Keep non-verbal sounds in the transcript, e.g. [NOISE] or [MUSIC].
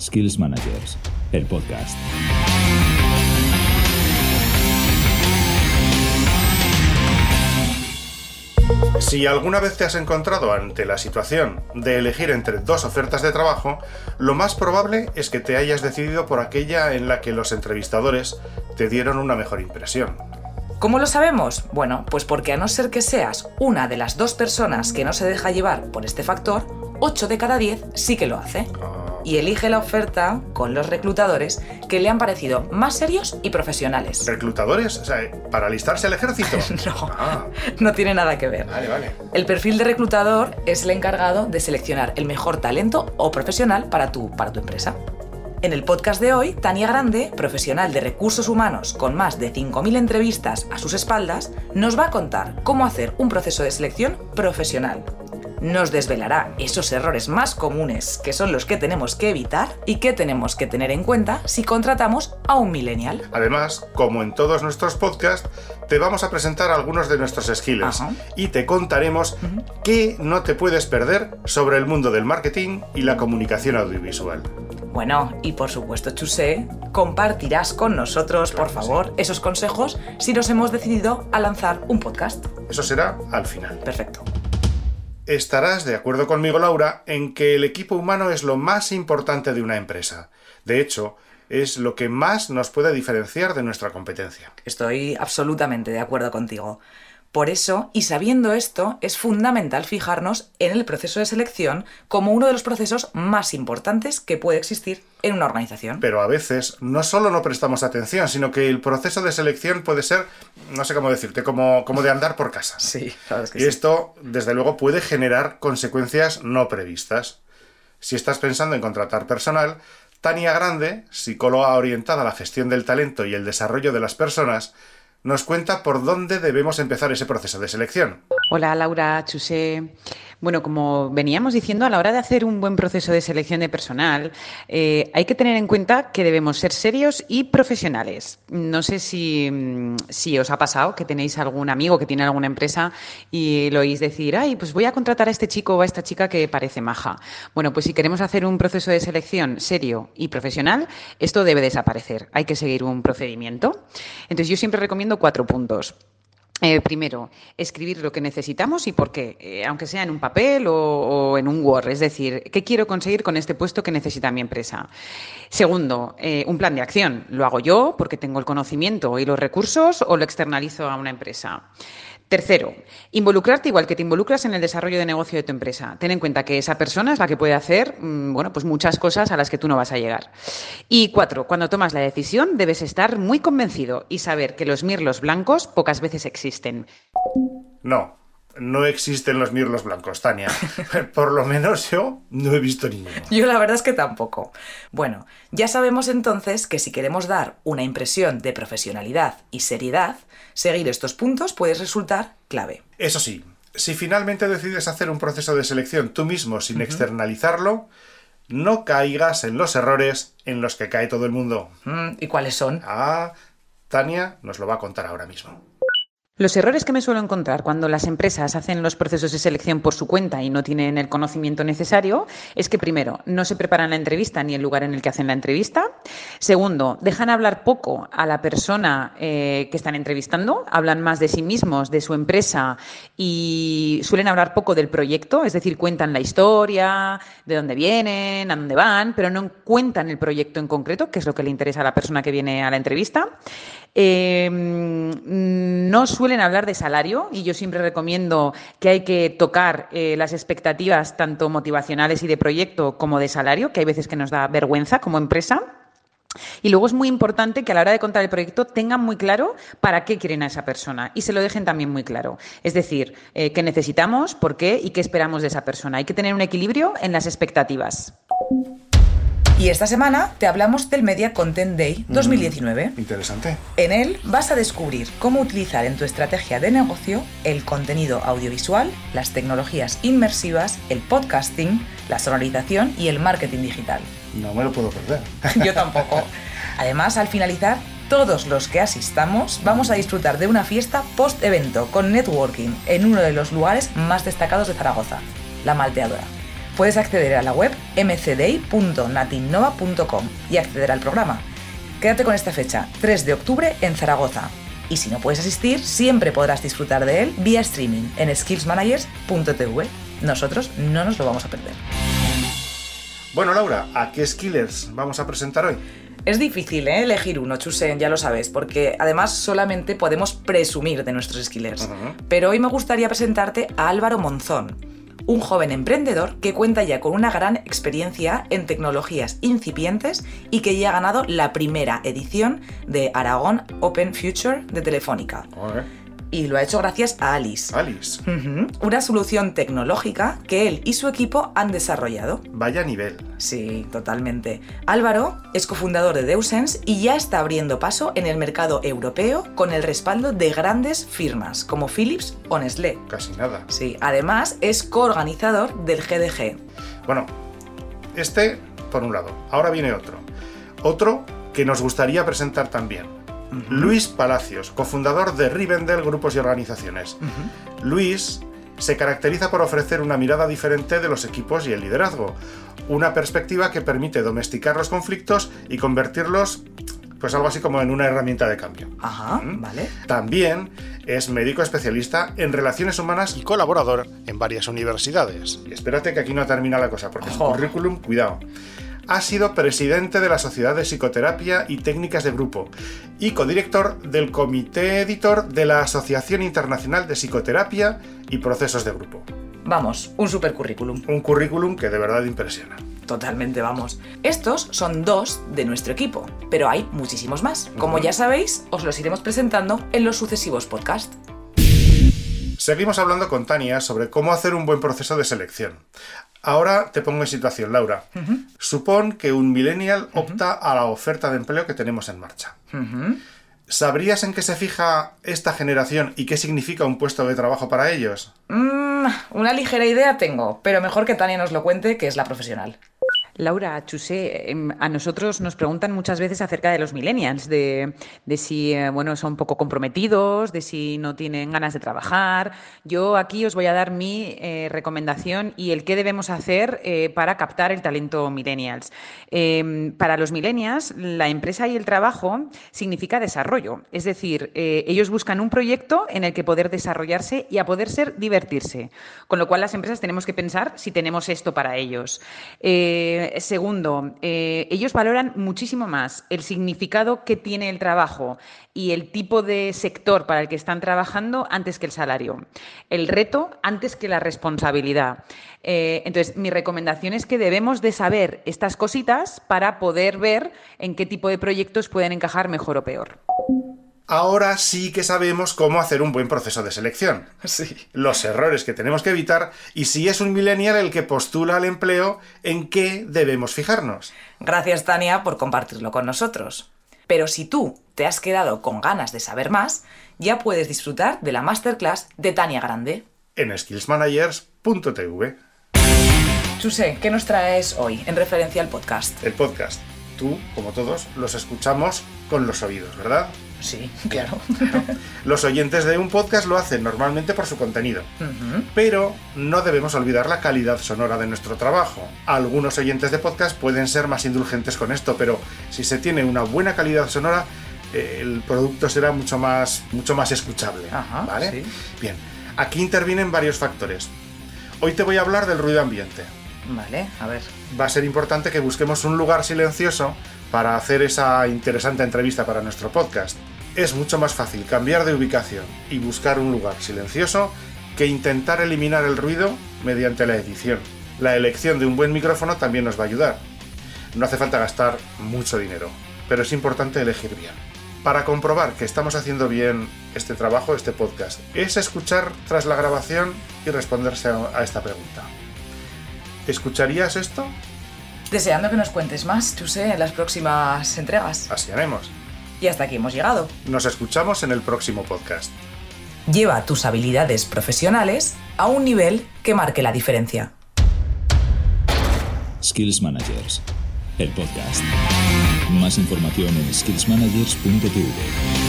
Skills Managers, el podcast. Si alguna vez te has encontrado ante la situación de elegir entre dos ofertas de trabajo, lo más probable es que te hayas decidido por aquella en la que los entrevistadores te dieron una mejor impresión. ¿Cómo lo sabemos? Bueno, pues porque a no ser que seas una de las dos personas que no se deja llevar por este factor, 8 de cada 10 sí que lo hace. Y elige la oferta con los reclutadores que le han parecido más serios y profesionales. ¿Reclutadores? O sea, ¿para alistarse al ejército? [LAUGHS] No, Ah, no tiene nada que ver. vale, vale. El perfil de reclutador es el encargado de seleccionar el mejor talento o profesional para tu, para tu empresa. En el podcast de hoy, Tania Grande, profesional de recursos humanos con más de 5.000 entrevistas a sus espaldas, nos va a contar cómo hacer un proceso de selección profesional. Nos desvelará esos errores más comunes que son los que tenemos que evitar y que tenemos que tener en cuenta si contratamos a un millennial. Además, como en todos nuestros podcasts, te vamos a presentar algunos de nuestros skills Ajá. y te contaremos qué no te puedes perder sobre el mundo del marketing y la comunicación audiovisual. Bueno, y por supuesto, Chusé, compartirás con nosotros, por Claro favor, esos consejos si nos hemos decidido a lanzar un podcast. Eso será al final. Perfecto. Estarás de acuerdo conmigo, Laura, en que el equipo humano es lo más importante de una empresa. De hecho, es lo que más nos puede diferenciar de nuestra competencia. Estoy absolutamente de acuerdo contigo. Por eso, y sabiendo esto, es fundamental fijarnos en el proceso de selección como uno de los procesos más importantes que puede existir en una organización. Pero a veces no solo no prestamos atención, sino que el proceso de selección puede ser, no sé cómo decirte, como, como de andar por casa. Sí, sabes que Y esto, desde luego, puede generar consecuencias no previstas. Si estás pensando en contratar personal, Tania Grande, psicóloga orientada a la gestión del talento y el desarrollo de las personas, nos cuenta por dónde debemos empezar ese proceso de selección. Hola Laura, Chusé. Bueno, como veníamos diciendo, a la hora de hacer un buen proceso de selección de personal, eh, hay que tener en cuenta que debemos ser serios y profesionales. No sé si, mm, si os ha pasado que tenéis algún amigo que tiene alguna empresa y lo oís decir, ay, pues voy a contratar a este chico o a esta chica que parece maja. Bueno, pues si queremos hacer un proceso de selección serio y profesional, esto debe desaparecer. Hay que seguir un procedimiento. Entonces yo siempre recomiendo cuatro puntos. Eh, primero, escribir lo que necesitamos y por qué, eh, aunque sea en un papel o, en un Word. Es decir, ¿qué quiero conseguir con este puesto que necesita mi empresa? Segundo, eh, un plan de acción. ¿Lo hago yo porque tengo el conocimiento y los recursos o lo externalizo a una empresa? Tercero, involucrarte igual que te involucras en el desarrollo de negocio de tu empresa. Ten en cuenta que esa persona es la que puede hacer, mmm, bueno, pues muchas cosas a las que tú no vas a llegar. Y cuatro, cuando tomas la decisión debes estar muy convencido y saber que los mirlos blancos pocas veces existen. No, no existen los mirlos blancos, Tania. [LAUGHS] Por lo menos yo no he visto ninguno. Yo la verdad es que tampoco. Bueno, ya sabemos entonces que si queremos dar una impresión de profesionalidad y seriedad, seguir estos puntos puede resultar clave. Eso sí, si finalmente decides hacer un proceso de selección tú mismo sin uh -huh. externalizarlo, no caigas en los errores en los que cae todo el mundo. Mm, ¿Y cuáles son? Ah, Tania nos lo va a contar ahora mismo. Los errores que me suelo encontrar cuando las empresas hacen los procesos de selección por su cuenta y no tienen el conocimiento necesario es que, primero, no se preparan la entrevista ni el lugar en el que hacen la entrevista. Segundo, dejan hablar poco a la persona eh, que están entrevistando, hablan más de sí mismos, de su empresa y suelen hablar poco del proyecto, es decir, cuentan la historia, de dónde vienen, a dónde van, pero no cuentan el proyecto en concreto, que es lo que le interesa a la persona que viene a la entrevista. Eh, no suelen hablar de salario y yo siempre recomiendo que hay que tocar eh, las expectativas tanto motivacionales y de proyecto como de salario, que hay veces que nos da vergüenza como empresa. Y luego es muy importante que a la hora de contar el proyecto tengan muy claro para qué quieren a esa persona y se lo dejen también muy claro. Es decir, eh, qué necesitamos, por qué y qué esperamos de esa persona. Hay que tener un equilibrio en las expectativas. Y esta semana te hablamos del Media Content Day 2019. Mm, interesante. En él vas a descubrir cómo utilizar en tu estrategia de negocio el contenido audiovisual, las tecnologías inmersivas, el podcasting, la sonorización y el marketing digital. No me lo puedo perder. [LAUGHS] Yo tampoco. Además, al finalizar, todos los que asistamos vamos a disfrutar de una fiesta post-evento con networking en uno de los lugares más destacados de Zaragoza, la Malteadora. Puedes acceder a la web mcday.natinnova.com y acceder al programa. Quédate con esta fecha, 3 de octubre en Zaragoza. Y si no puedes asistir, siempre podrás disfrutar de él vía streaming en skillsmanagers.tv. Nosotros no nos lo vamos a perder. Bueno, Laura, ¿a qué skillers vamos a presentar hoy? Es difícil ¿eh? elegir uno, Chusen, ya lo sabes, porque además solamente podemos presumir de nuestros skillers. Pero hoy me gustaría presentarte a Álvaro Monzón, un joven emprendedor que cuenta ya con una gran experiencia en tecnologías incipientes y que ya ha ganado la primera edición de Aragón Open Future de Telefónica. Y lo ha hecho gracias a Alice. Alice, Una solución tecnológica que él y su equipo han desarrollado. vaya nivel. Sí, totalmente. Álvaro es cofundador de Deusens y ya está abriendo paso en el mercado europeo con el respaldo de grandes firmas como Philips o Nestlé. Casi nada. Sí, además es coorganizador del GDG. Bueno, este por un lado. Ahora viene otro. Otro que nos gustaría presentar también. Luis Palacios, cofundador de Rivendell Grupos y Organizaciones. Luis se caracteriza por ofrecer una mirada diferente de los equipos y el liderazgo, una perspectiva que permite domesticar los conflictos y convertirlos, pues algo así como en una herramienta de cambio. Ajá, Mm. vale. También es médico especialista en relaciones humanas y colaborador en varias universidades. Y espérate que aquí no termina la cosa, porque su Ojo. currículum, cuidado. Ha sido presidente de la Sociedad de Psicoterapia y Técnicas de Grupo y codirector del Comité Editor de la Asociación Internacional de Psicoterapia y Procesos de Grupo. Vamos, un super currículum. Un currículum que de verdad impresiona. Totalmente, vamos. Estos son dos de nuestro equipo, pero hay muchísimos más. Como ya sabéis, os los iremos presentando en los sucesivos podcasts. Seguimos hablando con Tania sobre cómo hacer un buen proceso de selección. Ahora te pongo en situación, Laura. Supón que un millennial opta a la oferta de empleo que tenemos en marcha. ¿Sabrías en qué se fija esta generación y qué significa un puesto de trabajo para ellos? Mm, una ligera idea tengo, pero mejor que Tania nos lo cuente, que es la profesional. Laura, Chusé, em, a nosotros nos preguntan muchas veces acerca de los millennials, de, si eh, bueno, son poco comprometidos, de si no tienen ganas de trabajar. Yo aquí os voy a dar mi eh, recomendación y el qué debemos hacer eh, para captar el talento millennials. Em, para los millennials, la empresa y el trabajo significa desarrollo, es decir, ellos buscan un proyecto en el que poder desarrollarse y a poder ser divertirse, con lo cual las empresas tenemos que pensar si tenemos esto para ellos. Eh, segundo, eh, ellos valoran muchísimo más el significado que tiene el trabajo y el tipo de sector para el que están trabajando antes que el salario. El reto antes que la responsabilidad. Eh, entonces, mi recomendación es que debemos de saber estas cositas para poder ver en qué tipo de proyectos pueden encajar mejor o peor. Ahora sí que sabemos cómo hacer un buen proceso de selección. Sí. Los errores que tenemos que evitar y si es un millennial el que postula al empleo, en qué debemos fijarnos. Gracias, Tania, por compartirlo con nosotros. Pero si tú te has quedado con ganas de saber más, ya puedes disfrutar de la masterclass de Tania Grande. En skillsmanagers.tv, Chuse, ¿qué nos traes hoy en referencia al podcast? el podcast. Tú, como todos, los escuchamos con los oídos, ¿verdad? Sí, [LAUGHS] claro. Los oyentes de un podcast lo hacen normalmente por su contenido, pero no debemos olvidar la calidad sonora de nuestro trabajo. Algunos oyentes de podcast pueden ser más indulgentes con esto, pero si se tiene una buena calidad sonora, eh, el producto será mucho más, mucho más escuchable. Ajá, ¿vale? sí. Bien, aquí intervienen varios factores. Hoy te voy a hablar del ruido ambiente. Vale, a ver. Va a ser importante que busquemos un lugar silencioso para hacer esa interesante entrevista para nuestro podcast. Es mucho más fácil cambiar de ubicación y buscar un lugar silencioso que intentar eliminar el ruido mediante la edición. La elección de un buen micrófono también nos va a ayudar. No hace falta gastar mucho dinero, pero es importante elegir bien. Para comprobar que estamos haciendo bien este trabajo, este podcast, es escuchar tras la grabación y responderse a esta pregunta. ¿Escucharías esto? Deseando que nos cuentes más, Chuse, en las próximas entregas. Así haremos. Y hasta aquí hemos llegado. Nos escuchamos en el próximo podcast. Lleva tus habilidades profesionales a un nivel que marque la diferencia. Skills Managers, el podcast. Más información en skillsmanagers.tv.